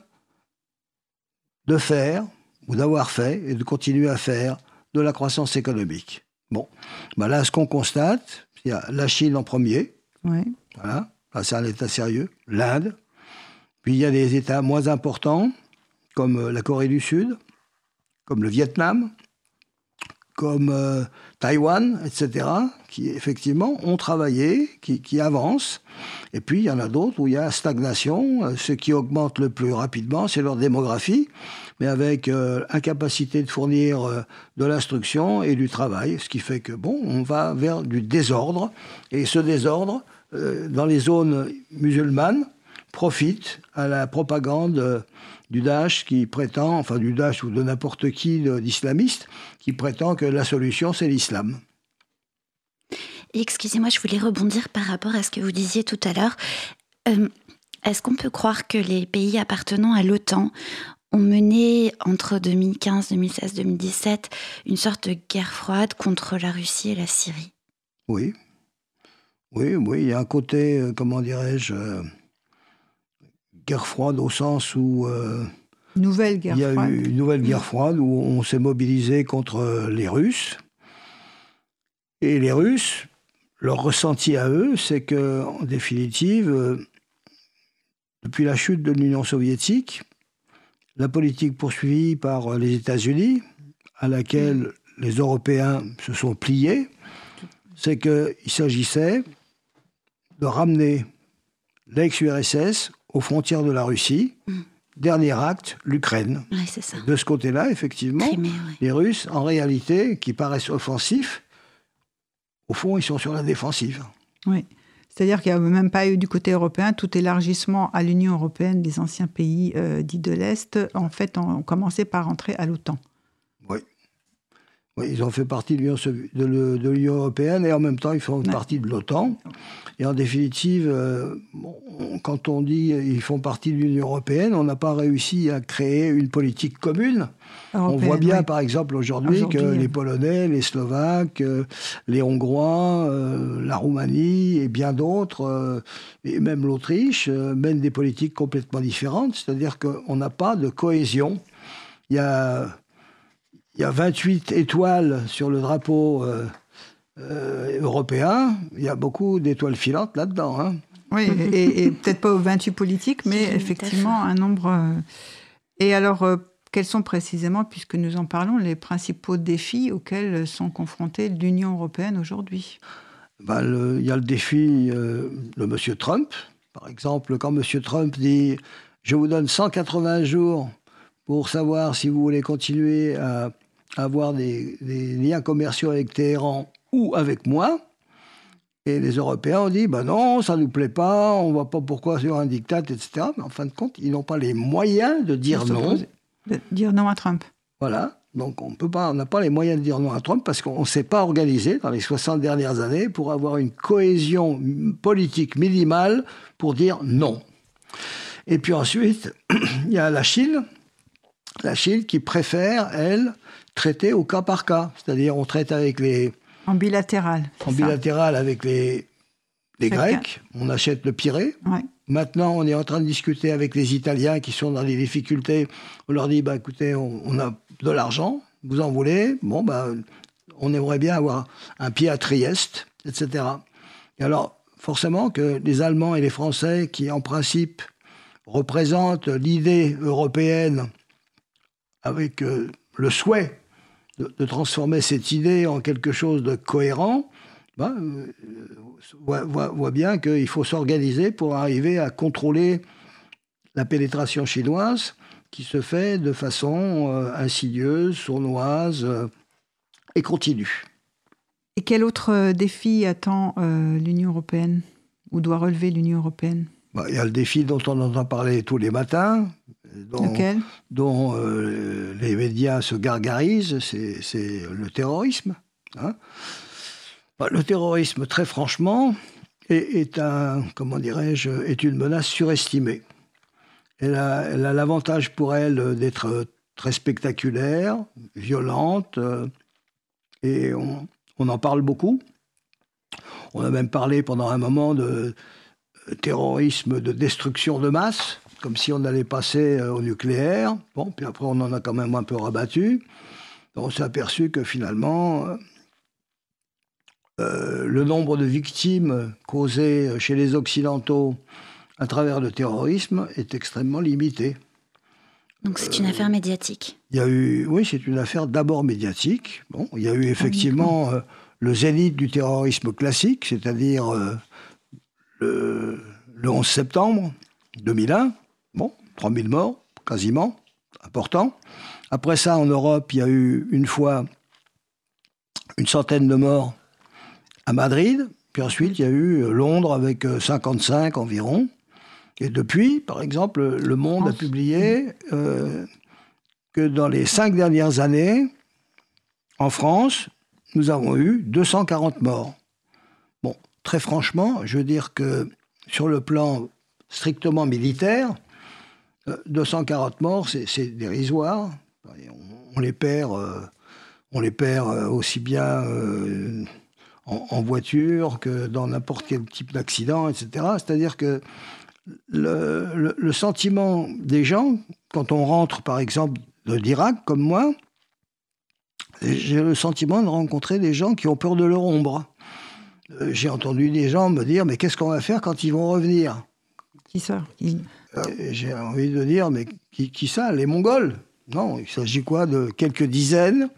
Speaker 3: de faire, ou d'avoir fait, et de continuer à faire, de la croissance économique? Bon, ben là, ce qu'on constate, il y a la Chine en premier, voilà, c'est un État sérieux, l'Inde, puis il y a des États moins importants, comme euh, la Corée du Sud, comme le Vietnam, comme euh, Taïwan, etc., qui effectivement ont travaillé, qui, avancent. Et puis il y en a d'autres où il y a stagnation. Euh, ce qui augmente le plus rapidement, c'est leur démographie, mais avec euh, incapacité de fournir de l'instruction et du travail, ce qui fait que bon, on va vers du désordre. Et ce désordre, dans les zones musulmanes, profite à la propagande du Daesh qui prétend, enfin du Daesh ou de n'importe qui d'islamiste, qui prétend que la solution c'est l'islam.
Speaker 1: Excusez-moi, je voulais rebondir par rapport à ce que vous disiez tout à l'heure. Euh, est-ce qu'on peut croire que les pays appartenant à l'OTAN ont mené entre 2015, 2016, 2017 une sorte de guerre froide contre la Russie et la Syrie?
Speaker 3: Oui. Oui, oui, il y a un côté, euh, comment dirais-je, euh, guerre froide au sens où...
Speaker 2: Euh, nouvelle guerre
Speaker 3: Il y a eu une nouvelle guerre froide où on s'est mobilisé contre les Russes. Et les Russes, leur ressenti à eux, c'est que, en définitive, depuis la chute de l'Union soviétique, la politique poursuivie par les États-Unis, à laquelle les Européens se sont pliés, c'est qu'il s'agissait de ramener l'ex-URSS aux frontières de la Russie. Mm. Dernier acte, l'Ukraine. de ce côté-là, effectivement, les Russes, en réalité, qui paraissent offensifs, au fond, ils sont sur la défensive.
Speaker 2: Oui. C'est-à-dire qu'il n'y a même pas eu du côté européen tout élargissement à l'Union européenne des anciens pays euh, dits de l'Est, en fait, ont commencé par entrer à l'OTAN.
Speaker 3: Oui. Ils ont fait partie de l'Union européenne et en même temps, ils font partie de l'OTAN. Et en définitive, euh, quand on dit qu'ils font partie de l'Union européenne, on n'a pas réussi à créer une politique commune. on voit bien, par exemple, aujourd'hui que les Polonais, les Slovaques, euh, les Hongrois, euh, la Roumanie et bien d'autres, et même l'Autriche, mènent des politiques complètement différentes. C'est-à-dire qu'on n'a pas de cohésion. Il y a, il y a 28 étoiles sur le drapeau euh, européen, il y a beaucoup d'étoiles filantes là-dedans. Hein.
Speaker 2: Oui, et, peut-être pas aux 28 politiques, mais effectivement un nombre. Euh, et alors, euh, quels sont précisément, puisque nous en parlons, les principaux défis auxquels sont confrontées l'Union européenne aujourd'hui?
Speaker 3: Ben, Il y a le défi de M. Trump. Par exemple, quand M. Trump dit Je vous donne 180 jours pour savoir si vous voulez continuer à avoir des liens commerciaux avec Téhéran ou avec moi. Et les Européens ont dit, ben non, ça ne nous plaît pas, on ne voit pas pourquoi sur un diktat, etc. Mais en fin de compte, ils n'ont pas les moyens de dire non.
Speaker 2: De dire non à Trump.
Speaker 3: Voilà. Donc on n'a pas les moyens de dire non à Trump parce qu'on ne s'est pas organisé dans les 60 dernières années pour avoir une cohésion politique minimale pour dire non. Et puis ensuite, [clears throat] il y a la Chine, la Chine qui préfère, elle, traiter au cas par cas. C'est-à-dire on traite avec les,
Speaker 2: en bilatéral.
Speaker 3: En bilatéral avec les, les Grecs. On achète le Pirée. Maintenant, on est en train de discuter avec les Italiens qui sont dans des difficultés. On leur dit, bah, écoutez, on, a de l'argent, vous en voulez? Bon, bah, on aimerait bien avoir un pied à Trieste, etc. Et alors, forcément que les Allemands et les Français, qui en principe représentent l'idée européenne avec euh, le souhait de, transformer cette idée en quelque chose de cohérent, ben, euh, voit, bien qu'il faut s'organiser pour arriver à contrôler la pénétration chinoise qui se fait de façon euh, insidieuse, sournoise et continue.
Speaker 2: Et quel autre défi attend l'Union européenne où doit relever l'Union européenne?
Speaker 3: Bah, Il y a le défi dont on entend parler tous les matins, dont,
Speaker 2: Lequel
Speaker 3: dont, euh, les médias se gargarisent, c'est le terrorisme. hein. Bah, le terrorisme, très franchement, est, est un, comment dirais-je, est une menace surestimée. Elle a l'avantage pour elle d'être très spectaculaire, violente, euh, et on, on en parle beaucoup. On a même parlé pendant un moment de euh, terrorisme de destruction de masse, comme si on allait passer euh, au nucléaire. Bon, puis après, on en a quand même un peu rabattu. On s'est aperçu que finalement, euh, euh, le nombre de victimes causées chez les Occidentaux à travers le terrorisme est extrêmement limité.
Speaker 1: Donc c'est une affaire médiatique.
Speaker 3: Il y a eu, oui, c'est une affaire d'abord médiatique. Bon, il y a eu effectivement euh, le zénith du terrorisme classique, c'est-à-dire le, le 11 septembre 2001. Bon, 3000 morts, quasiment, important. Après ça, en Europe, il y a eu une fois une centaine de morts à Madrid. Puis ensuite, il y a eu euh, Londres avec euh, 55 environ. Et depuis, par exemple, Le Monde a publié euh, que dans les cinq dernières années, en France, nous avons eu 240 morts. Bon, très franchement, je veux dire que sur le plan strictement militaire, euh, 240 morts, c'est dérisoire. On, les perd, euh, on les perd euh, aussi bien euh, en, voiture que dans n'importe quel type d'accident, etc. C'est-à-dire que le, sentiment des gens, quand on rentre par exemple de l'Irak, comme moi, j'ai le sentiment de rencontrer des gens qui ont peur de leur ombre. Euh, J'ai entendu des gens me dire, mais qu'est-ce qu'on va faire quand ils vont revenir?
Speaker 2: Qui
Speaker 3: Euh, J'ai envie de dire, mais qui, qui ça Les Mongols? Non, il s'agit quoi de quelques dizaines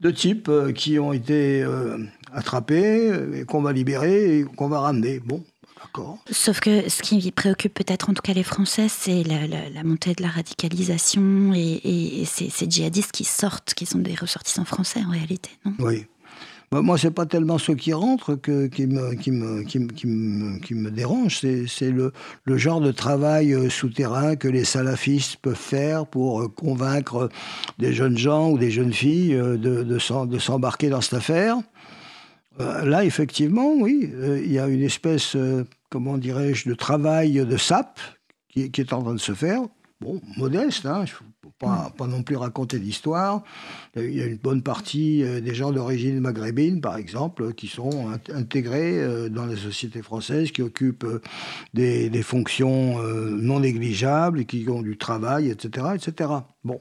Speaker 3: de types euh, qui ont été euh, attrapés, euh, et qu'on va libérer et qu'on va ramener. Bon, d'accord.
Speaker 1: Sauf que ce qui préoccupe peut-être en tout cas les Français, c'est la, la- la montée de la radicalisation et, et- et ces, ces djihadistes qui sortent, qui sont des ressortissants français en réalité, non?
Speaker 3: Oui. Bah, moi, c'est pas tellement ceux qui rentrent que, qui, me, qui, c'est le, genre de travail euh, souterrain que les salafistes peuvent faire pour euh, convaincre des jeunes gens ou des jeunes filles euh, de, s'embarquer dans cette affaire. Euh, là, effectivement, oui, euh, il y a une espèce, euh, comment dirais-je, de travail de sape qui, qui est en train de se faire. Bon, modeste, hein, pas, non plus raconter d'histoire. Il y a une bonne partie euh, des gens d'origine maghrébine, par exemple, qui sont int- intégrés euh, dans la société française, qui occupent euh, des, fonctions euh, non négligeables, qui ont du travail, etc. etc. Bon.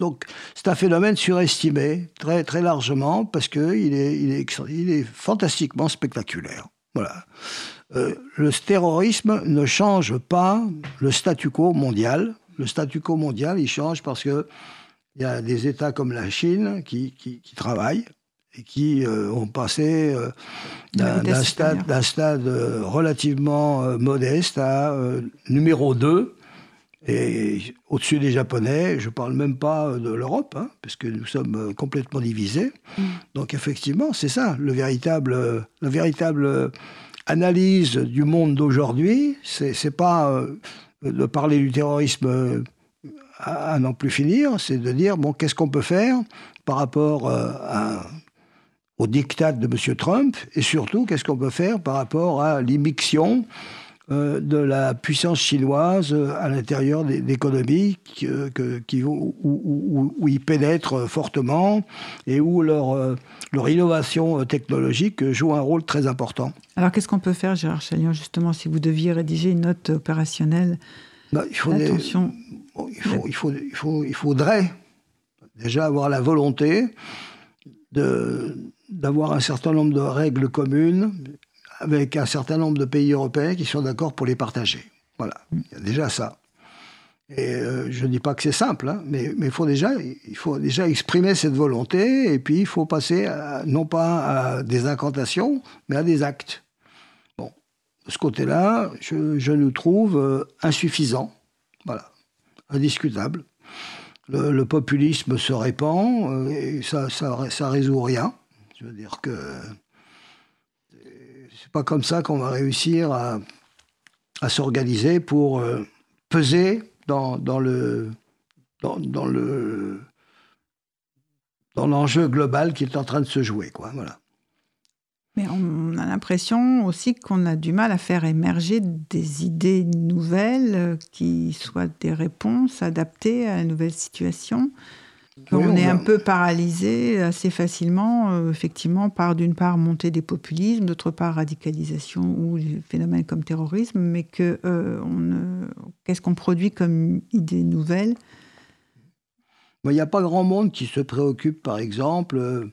Speaker 3: Donc, c'est un phénomène surestimé, très, très largement, parce qu'il est, il est, il est fantastiquement spectaculaire. Voilà. Euh, le terrorisme ne change pas le statu quo mondial. Le statu quo mondial, il change parce que il y a des États comme la Chine qui, qui, qui travaillent et qui euh, ont passé euh, d'un stade, euh, relativement modeste à numéro 2. Et au-dessus des Japonais, je ne parle même pas de l'Europe, hein, parce que nous sommes complètement divisés. Donc effectivement, c'est ça, le véritable, la véritable analyse du monde d'aujourd'hui, c'est pas de parler du terrorisme euh, à, n'en plus finir, c'est de dire, bon, qu'est-ce qu'on peut faire par rapport euh, au diktat de M. Trump, et surtout, qu'est-ce qu'on peut faire par rapport à l'immixion euh, de la puissance chinoise euh, à l'intérieur des, des économies qui, euh, que- qui- où, où- ils pénètrent fortement et où leur, leur innovation technologique joue un rôle très important.
Speaker 2: Alors qu'est-ce qu'on peut faire, Gérard Chalion, justement, si vous deviez rédiger une note opérationnelle?
Speaker 3: Bah, il, faut des-
Speaker 2: Attention,
Speaker 3: il, faut, il, faut, il, faut, il faudrait déjà avoir la volonté d'avoir un certain nombre de règles communes avec un certain nombre de pays européens qui sont d'accord pour les partager. Voilà, il y a déjà ça. Et euh, je ne dis pas que c'est simple, hein, mais mais faut déjà, il faut déjà exprimer cette volonté, et puis il faut passer non pas à des incantations, mais à des actes. Bon, de ce côté-là, je, je nous trouve euh, insuffisants. Voilà, indiscutable. Le, le populisme se répand, euh, et ça, ça, ça résout rien. Je veux dire que pas comme ça qu'on va réussir à, à s'organiser pour euh, peser dans, dans le dans, le dans l'enjeu global qui est en train de se jouer quoi voilà
Speaker 2: mais on a l'impression aussi qu'on a du mal à faire émerger des idées nouvelles euh, qui soient des réponses adaptées à la nouvelle situation. On, est un peu paralysé assez facilement, euh, effectivement, par d'une part montée des populismes, d'autre part radicalisation ou des phénomènes comme terrorisme, mais que euh, qu'est-ce qu'on produit comme idées nouvelles
Speaker 3: Il n'y a pas grand monde qui se préoccupe, par exemple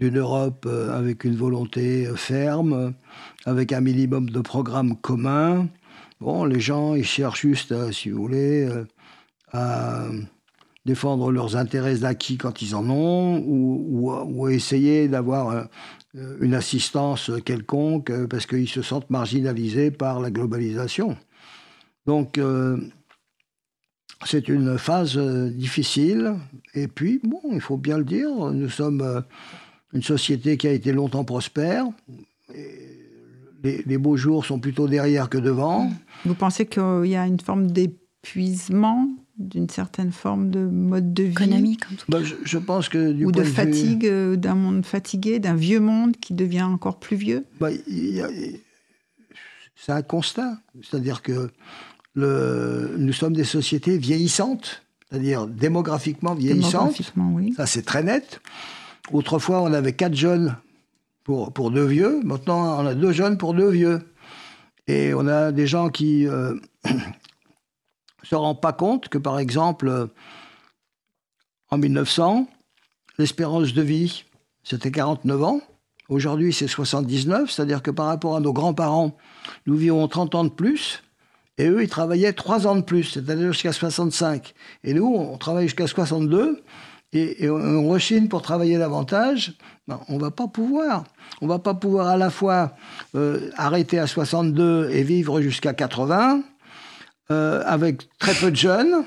Speaker 3: d'une Europe euh, avec une volonté euh, ferme, avec un minimum de programmes communs. Bon, les gens, ils cherchent juste, euh, si vous voulez, à défendre leurs intérêts acquis quand ils en ont, ou, essayer d'avoir une assistance quelconque parce qu'ils se sentent marginalisés par la globalisation. Donc, c'est une phase difficile. Et puis, bon, il faut bien le dire, nous sommes une société qui a été longtemps prospère. les, beaux jours sont plutôt derrière que devant.
Speaker 2: Vous pensez qu'il y a une forme d'épuisement d'une certaine forme de mode de vie
Speaker 1: économique
Speaker 3: bah, je, pense que
Speaker 2: ou de fatigue euh, d'un monde fatigué d'un vieux monde qui devient encore plus vieux
Speaker 3: bah, c'est un constat c'est-à-dire que le, nous sommes des sociétés vieillissantes c'est-à-dire démographiquement vieillissantes
Speaker 2: démographiquement, oui.
Speaker 3: ça c'est très net Autrefois, on avait quatre jeunes pour, pour deux vieux. Maintenant, on a deux jeunes pour deux vieux. Et on a des gens qui euh, se rendent pas compte que, par exemple, en 1900, l'espérance de vie, c'était 49 ans. Aujourd'hui, c'est 79, c'est-à-dire que par rapport à nos grands-parents, nous vivons 30 ans de plus, et eux, ils travaillaient 3 ans de plus, c'est-à-dire jusqu'à 65. Et nous, on travaille jusqu'à 62, et, on rechigne pour travailler davantage, ben, on va pas pouvoir. On va pas pouvoir à la fois euh, arrêter à 62 et vivre jusqu'à 80 euh, avec très peu de jeunes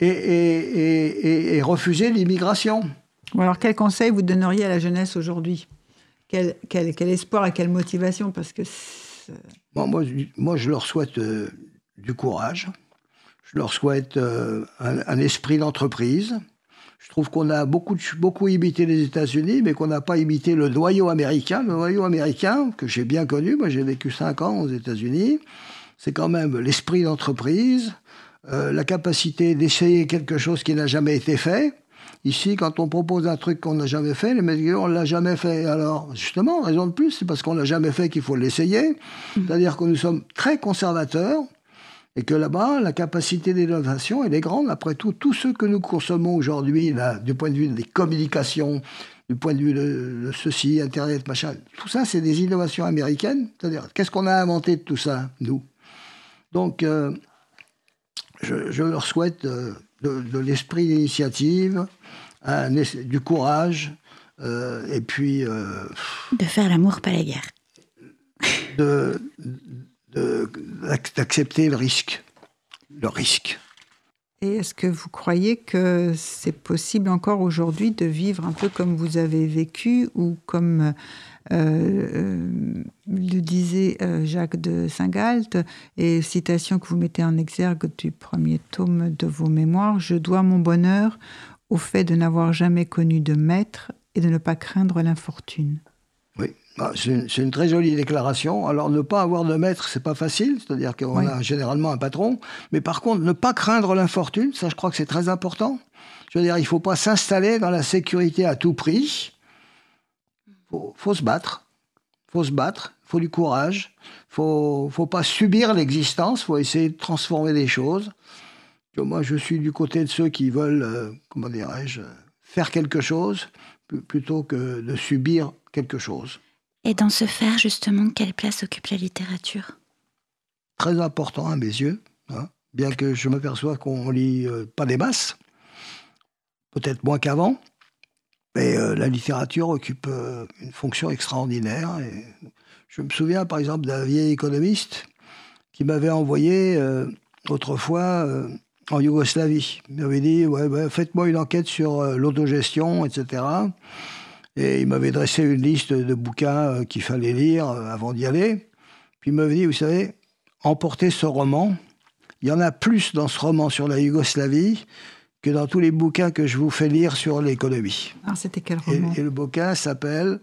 Speaker 3: et, refuser l'immigration.
Speaker 2: Alors quel conseil vous donneriez à la jeunesse aujourd'hui? Quel, espoir et quelle motivation? Parce que
Speaker 3: moi, moi, je leur souhaite euh, du courage. Je leur souhaite un esprit d'entreprise. Je trouve qu'on a beaucoup, beaucoup imité les États-Unis, mais qu'on n'a pas imité le noyau américain. Le noyau américain, que j'ai bien connu, moi j'ai vécu cinq ans aux États-Unis, c'est quand même l'esprit d'entreprise, euh, la capacité d'essayer quelque chose qui n'a jamais été fait. Ici, quand on propose un truc qu'on n'a jamais fait, les mecs on l'a jamais fait. Alors, justement, raison de plus, c'est parce qu'on l'a jamais fait qu'il faut l'essayer. Mmh. C'est-à-dire que nous sommes très conservateurs. Et que là-bas, la capacité d'innovation, elle est grande. Après tout, tout ce que nous consommons aujourd'hui, du point de vue des communications, du point de vue de, ceci, Internet, machin, tout ça, c'est des innovations américaines. C'est-à-dire, qu'est-ce qu'on a inventé de tout ça, nous? Donc, euh, je, leur souhaite euh, de, l'esprit d'initiative, du courage, euh, et puis...
Speaker 1: de faire l'amour, pas la guerre.
Speaker 3: De, d'accepter le risque. Le risque.
Speaker 2: Et est-ce que vous croyez que c'est possible encore aujourd'hui de vivre un peu comme vous avez vécu ou comme euh, euh, le disait euh, Jacques de Saint-Galt, et citation que vous mettez en exergue du premier tome de vos mémoires, Je dois mon bonheur au fait de n'avoir jamais connu de maître et de ne pas craindre l'infortune.
Speaker 3: Bah, c'est une, très jolie déclaration. Alors, ne pas avoir de maître, c'est pas facile, c'est-à-dire qu'on a généralement un patron. Mais par contre, ne pas craindre l'infortune, ça, je crois que c'est très important. Je veux dire, il faut pas s'installer dans la sécurité à tout prix. Faut, faut se battre. Faut se battre. Faut du courage. Faut, faut pas subir l'existence. Faut essayer de transformer les choses. Moi, je suis du côté de ceux qui veulent, euh, comment dirais-je, faire quelque chose plutôt que de subir quelque chose.
Speaker 1: Et dans ce faire, justement, quelle place occupe la littérature?
Speaker 3: Très important à mes yeux, hein. bien que je m'aperçois qu'on lit euh, pas des masses, peut-être moins qu'avant, mais euh, la littérature occupe euh, une fonction extraordinaire. Et je me souviens par exemple d'un vieil économiste qui m'avait envoyé autrefois en Yougoslavie. Il m'avait dit ouais, Faites-moi une enquête sur l'autogestion, etc. Et il m'avait dressé une liste de bouquins euh, qu'il fallait lire euh, avant d'y aller. Puis il m'avait dit, vous savez, emportez ce roman. Il y en a plus dans ce roman sur la Yougoslavie que dans tous les bouquins que je vous fais lire sur l'économie.
Speaker 2: Ah, c'était quel
Speaker 3: Et,
Speaker 2: roman
Speaker 3: et le bouquin s'appelle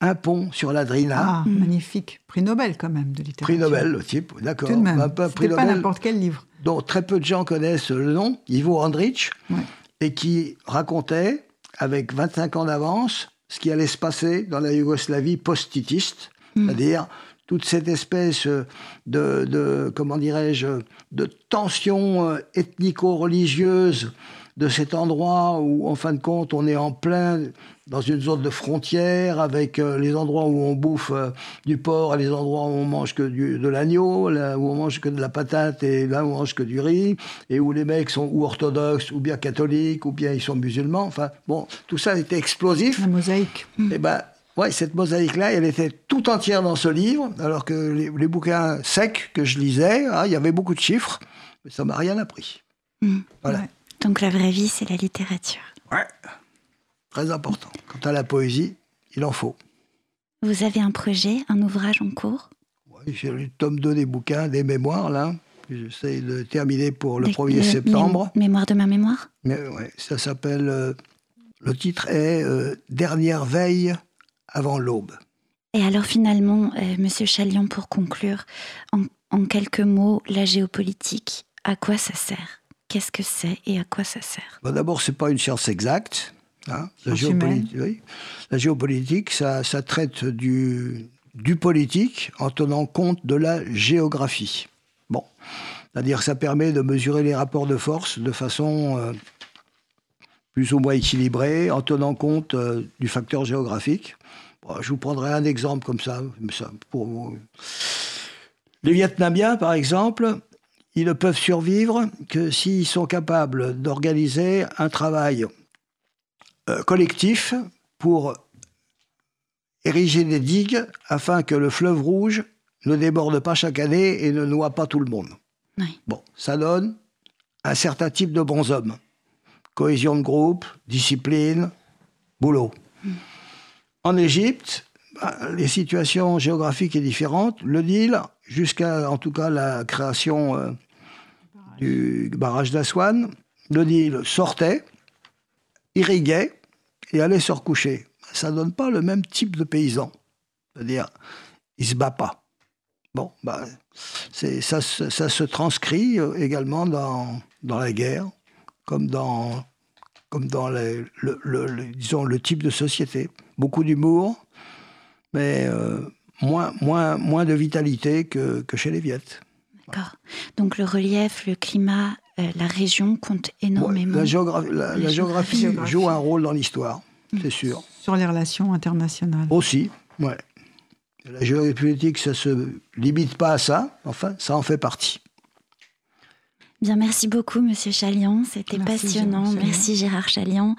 Speaker 3: Un pont sur la Drina.
Speaker 2: Ah, magnifique. Prix Nobel, quand même, de littérature.
Speaker 3: Prix Nobel, le type, d'accord.
Speaker 2: Tout de même.
Speaker 3: Un peu prix
Speaker 2: pas
Speaker 3: Nobel
Speaker 2: n'importe quel livre.
Speaker 3: dont très peu de gens connaissent le nom, Ivo Andrich,
Speaker 2: Ouais.
Speaker 3: et qui racontait, avec 25 ans d'avance, ce qui allait se passer dans la Yougoslavie post-titiste, c'est-à-dire toute cette espèce de, de comment dirais-je, de tension euh, ethnico-religieuse de cet endroit où, en fin de compte, on est en plein dans une zone de frontière avec euh, les endroits où on bouffe euh, du porc et les endroits où on mange que du, de l'agneau, là où on mange que de la patate et là où on mange que du riz, et où les mecs sont ou orthodoxes, ou bien catholiques, ou bien ils sont musulmans. Enfin, bon, tout ça était explosif.
Speaker 2: La mosaïque.
Speaker 3: Et ben, ouais, cette mosaïque-là, elle était tout entière dans ce livre, alors que les, les bouquins secs que je lisais, hein, il y avait beaucoup de chiffres, mais ça m'a rien appris.
Speaker 1: Mm.
Speaker 3: Voilà.
Speaker 2: Ouais.
Speaker 1: Donc la vraie vie, c'est la littérature.
Speaker 3: Ouais. Très important. Quant à la poésie, il en faut.
Speaker 1: Vous avez un projet, un ouvrage en cours?
Speaker 3: Ouais, J'ai le tome 2 des bouquins, des mémoires, là. J'essaie de terminer pour le
Speaker 1: Des-
Speaker 3: 1er
Speaker 1: mé-
Speaker 3: septembre.
Speaker 1: mé- Mémoire de ma mémoire?
Speaker 3: Mais ouais, ça s'appelle. euh, le titre est euh, Dernière veille avant l'aube.
Speaker 1: Et alors finalement, euh, Monsieur Chalion, pour conclure, en, en quelques mots, la géopolitique, à quoi ça sert? Qu'est-ce que c'est et à quoi ça sert?
Speaker 3: Bah, D'abord, c'est pas une science exacte. hein. La, géopolitique, oui. La géopolitique, ça, ça traite du, du politique en tenant compte de la géographie. Bon. C'est-à-dire que ça permet de mesurer les rapports de force de façon euh, plus ou moins équilibrée, en tenant compte euh, du facteur géographique. Bon, je vous prendrai un exemple comme ça. pour... Les Vietnamiens, par exemple, ils ne peuvent survivre que s'ils sont capables d'organiser un travail euh, collectif pour ériger des digues afin que le fleuve rouge ne déborde pas chaque année et ne noie pas tout le monde.
Speaker 1: Oui.
Speaker 3: Bon, ça donne un certain type de bons hommes. Cohésion de groupe, discipline, boulot. En Égypte, bah, les situations géographiques sont différentes. Le Nil, jusqu'à en tout cas la création euh, du barrage d'Aswan, le Nil sortait, irriguait et allait se recoucher. Ça ne donne pas le même type de paysan. C'est-à-dire, il ne se bat pas. Bon, bah, ça, ça se transcrit euh, également dans, dans la guerre, comme dans, comme dans les- le, le- le- disons, le type de société. Beaucoup d'humour, mais euh, moins, moins, moins de vitalité que, que chez les Viettes.
Speaker 1: D'accord. Donc le relief, le climat, euh, la région comptent
Speaker 3: Ouais,
Speaker 1: énormément.
Speaker 3: la, géographie, la-
Speaker 1: Les
Speaker 3: la géographie
Speaker 2: géographies.
Speaker 3: joue un rôle dans l'histoire, c'est sûr.
Speaker 2: Sur les relations internationales.
Speaker 3: Aussi, ouais. La géopolitique, ça se limite pas à ça, enfin, ça en fait partie.
Speaker 1: Bien, merci beaucoup, Monsieur Chalian. C'était
Speaker 2: Merci,
Speaker 1: passionnant. Merci, Gérard Chalian.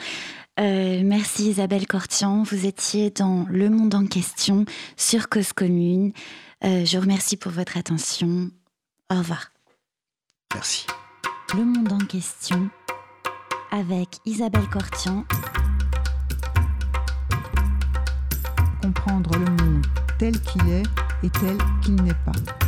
Speaker 1: Euh, merci, Isabelle Cortian. Vous étiez dans Le Monde en question sur Cause Commune. Euh, je vous remercie pour votre attention. Au revoir.
Speaker 3: Merci.
Speaker 1: Le Monde en question avec Isabelle Cortian.
Speaker 2: Comprendre le monde tel qu'il est et tel qu'il n'est pas.